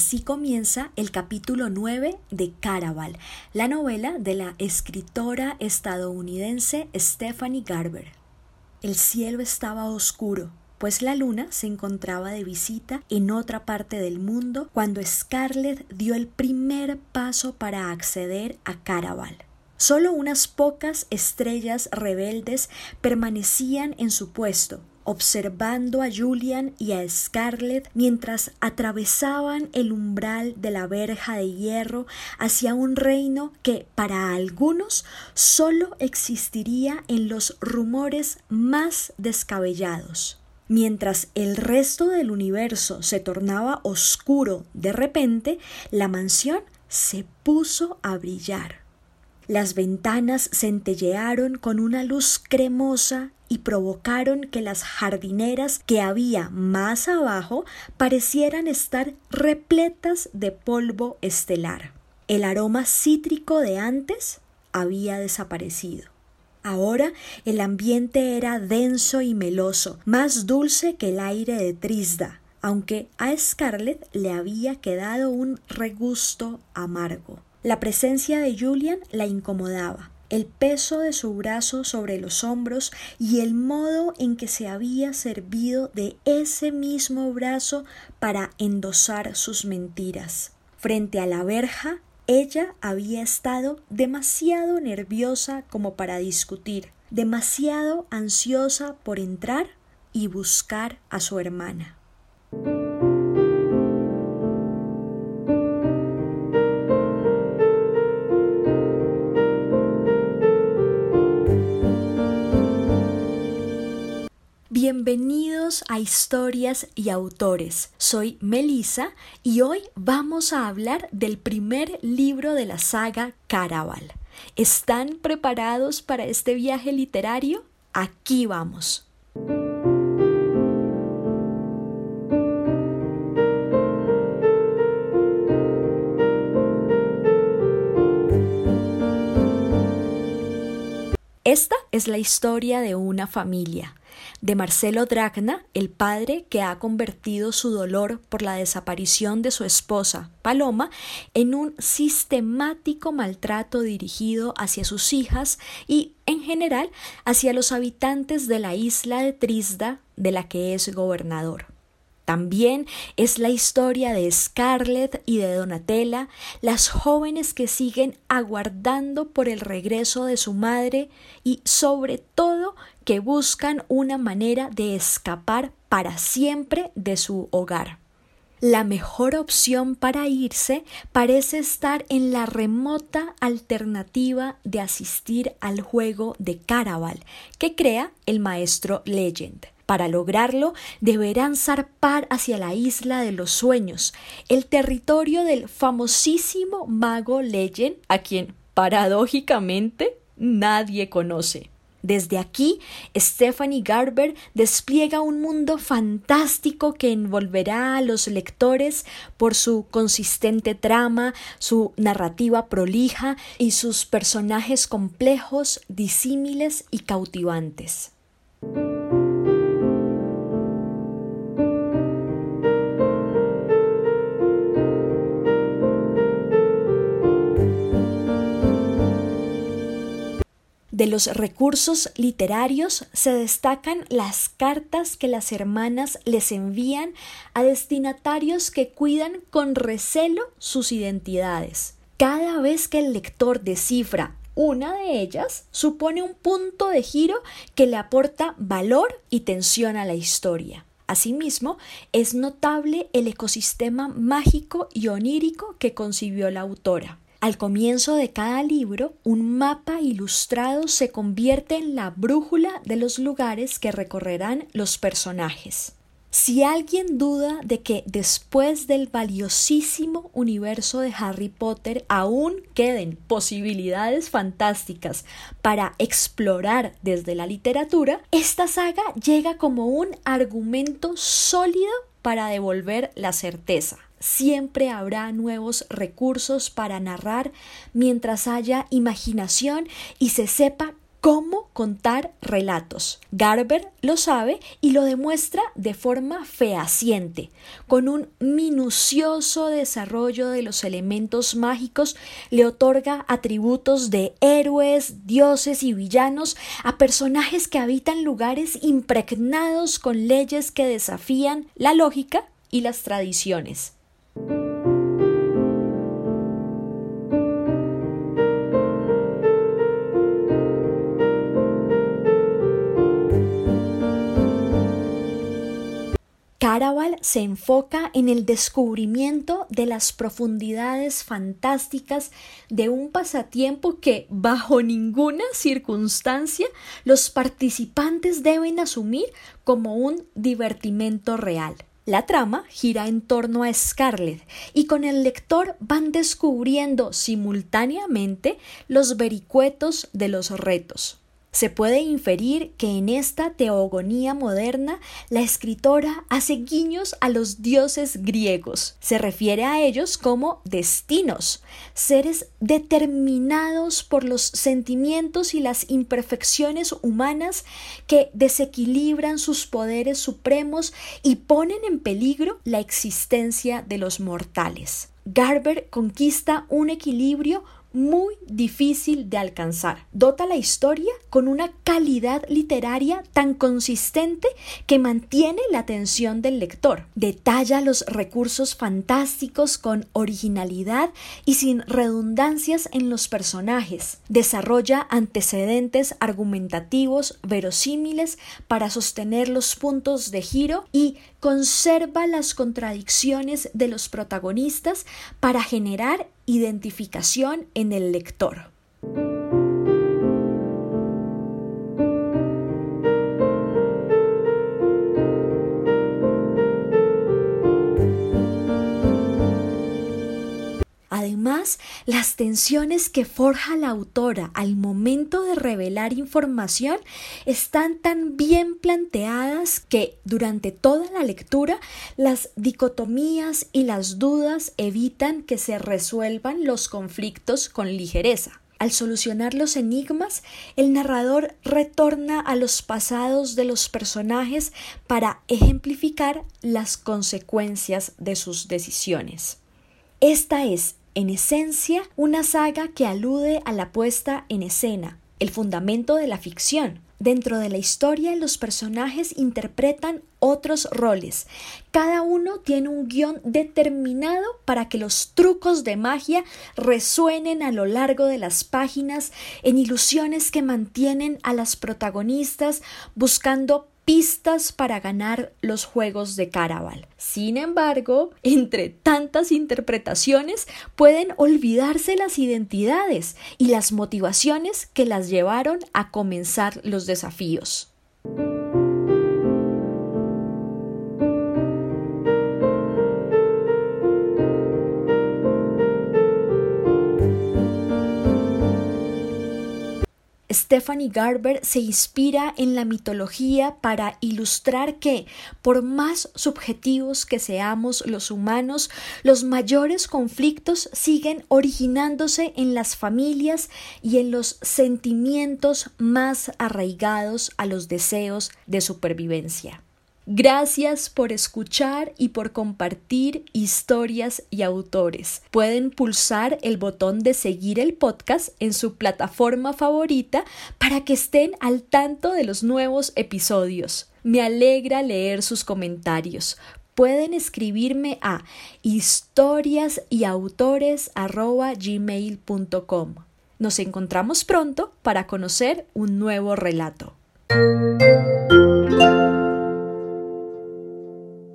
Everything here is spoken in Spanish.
Así comienza el capítulo 9 de Caraval, la novela de la escritora estadounidense Stephanie Garber. El cielo estaba oscuro, pues la luna se encontraba de visita en otra parte del mundo cuando Scarlett dio el primer paso para acceder a Caraval. Solo unas pocas estrellas rebeldes permanecían en su puesto, observando a Julian y a Scarlett mientras atravesaban el umbral de la verja de hierro hacia un reino que para algunos solo existiría en los rumores más descabellados. Mientras el resto del universo se tornaba oscuro de repente, la mansión se puso a brillar. Las ventanas centellearon con una luz cremosa y provocaron que las jardineras que había más abajo parecieran estar repletas de polvo estelar. El aroma cítrico de antes había desaparecido. Ahora el ambiente era denso y meloso, más dulce que el aire de Trisda, aunque a Scarlett le había quedado un regusto amargo. La presencia de Julian la incomodaba. El peso de su brazo sobre los hombros y el modo en que se había servido de ese mismo brazo para endosar sus mentiras. Frente a la verja, ella había estado demasiado nerviosa como para discutir, demasiado ansiosa por entrar y buscar a su hermana. A Historias y Autores. Soy Melissa y hoy vamos a hablar del primer libro de la saga Caraval. ¿Están preparados para este viaje literario? Aquí vamos. Esta es la historia de una familia, de Marcelo Dragna, el padre que ha convertido su dolor por la desaparición de su esposa, Paloma, en un sistemático maltrato dirigido hacia sus hijas y, en general, hacia los habitantes de la isla de Trisda, de la que es gobernador. También es la historia de Scarlett y de Donatella, las jóvenes que siguen aguardando por el regreso de su madre y sobre todo que buscan una manera de escapar para siempre de su hogar. La mejor opción para irse parece estar en la remota alternativa de asistir al juego de Caraval que crea el maestro Legend. Para lograrlo, deberán zarpar hacia la isla de los sueños, el territorio del famosísimo mago Legend, a quien, paradójicamente, nadie conoce. Desde aquí, Stephanie Garber despliega un mundo fantástico que envolverá a los lectores por su consistente trama, su narrativa prolija y sus personajes complejos, disímiles y cautivantes. De los recursos literarios se destacan las cartas que las hermanas les envían a destinatarios que cuidan con recelo sus identidades. Cada vez que el lector descifra una de ellas, supone un punto de giro que le aporta valor y tensión a la historia. Asimismo, es notable el ecosistema mágico y onírico que concibió la autora. Al comienzo de cada libro, un mapa ilustrado se convierte en la brújula de los lugares que recorrerán los personajes. Si alguien duda de que después del valiosísimo universo de Harry Potter aún queden posibilidades fantásticas para explorar desde la literatura, esta saga llega como un argumento sólido para devolver la certeza. Siempre habrá nuevos recursos para narrar mientras haya imaginación y se sepa cómo contar relatos. Garber lo sabe y lo demuestra de forma fehaciente, con un minucioso desarrollo de los elementos mágicos, le otorga atributos de héroes, dioses y villanos a personajes que habitan lugares impregnados con leyes que desafían la lógica y las tradiciones. Caraval se enfoca en el descubrimiento de las profundidades fantásticas de un pasatiempo que, bajo ninguna circunstancia, los participantes deben asumir como un divertimento real. La trama gira en torno a Scarlett y con el lector van descubriendo simultáneamente los vericuetos de los retos. Se puede inferir que en esta teogonía moderna la escritora hace guiños a los dioses griegos. Se refiere a ellos como destinos, seres determinados por los sentimientos y las imperfecciones humanas que desequilibran sus poderes supremos y ponen en peligro la existencia de los mortales. Garber conquista un equilibrio muy difícil de alcanzar. Dota la historia con una calidad literaria tan consistente que mantiene la atención del lector. Detalla los recursos fantásticos con originalidad y sin redundancias en los personajes. Desarrolla antecedentes argumentativos verosímiles para sostener los puntos de giro y conserva las contradicciones de los protagonistas para generar identificación en el lector. Las tensiones que forja la autora al momento de revelar información están tan bien planteadas que durante toda la lectura las dicotomías y las dudas evitan que se resuelvan los conflictos con ligereza. Al solucionar los enigmas, el narrador retorna a los pasados de los personajes para ejemplificar las consecuencias de sus decisiones. Esta es en esencia, una saga que alude a la puesta en escena, el fundamento de la ficción. Dentro de la historia los personajes interpretan otros roles. Cada uno tiene un guion determinado para que los trucos de magia resuenen a lo largo de las páginas en ilusiones que mantienen a las protagonistas buscando pistas para ganar los juegos de Caraval. Sin embargo, entre tantas interpretaciones pueden olvidarse las identidades y las motivaciones que las llevaron a comenzar los desafíos. Stephanie Garber se inspira en la mitología para ilustrar que, por más subjetivos que seamos los humanos, los mayores conflictos siguen originándose en las familias y en los sentimientos más arraigados a los deseos de supervivencia. Gracias por escuchar y por compartir historias y autores. Pueden pulsar el botón de seguir el podcast en su plataforma favorita para que estén al tanto de los nuevos episodios. Me alegra leer sus comentarios. Pueden escribirme a historiasyautores.gmail.com. Nos encontramos pronto para conocer un nuevo relato.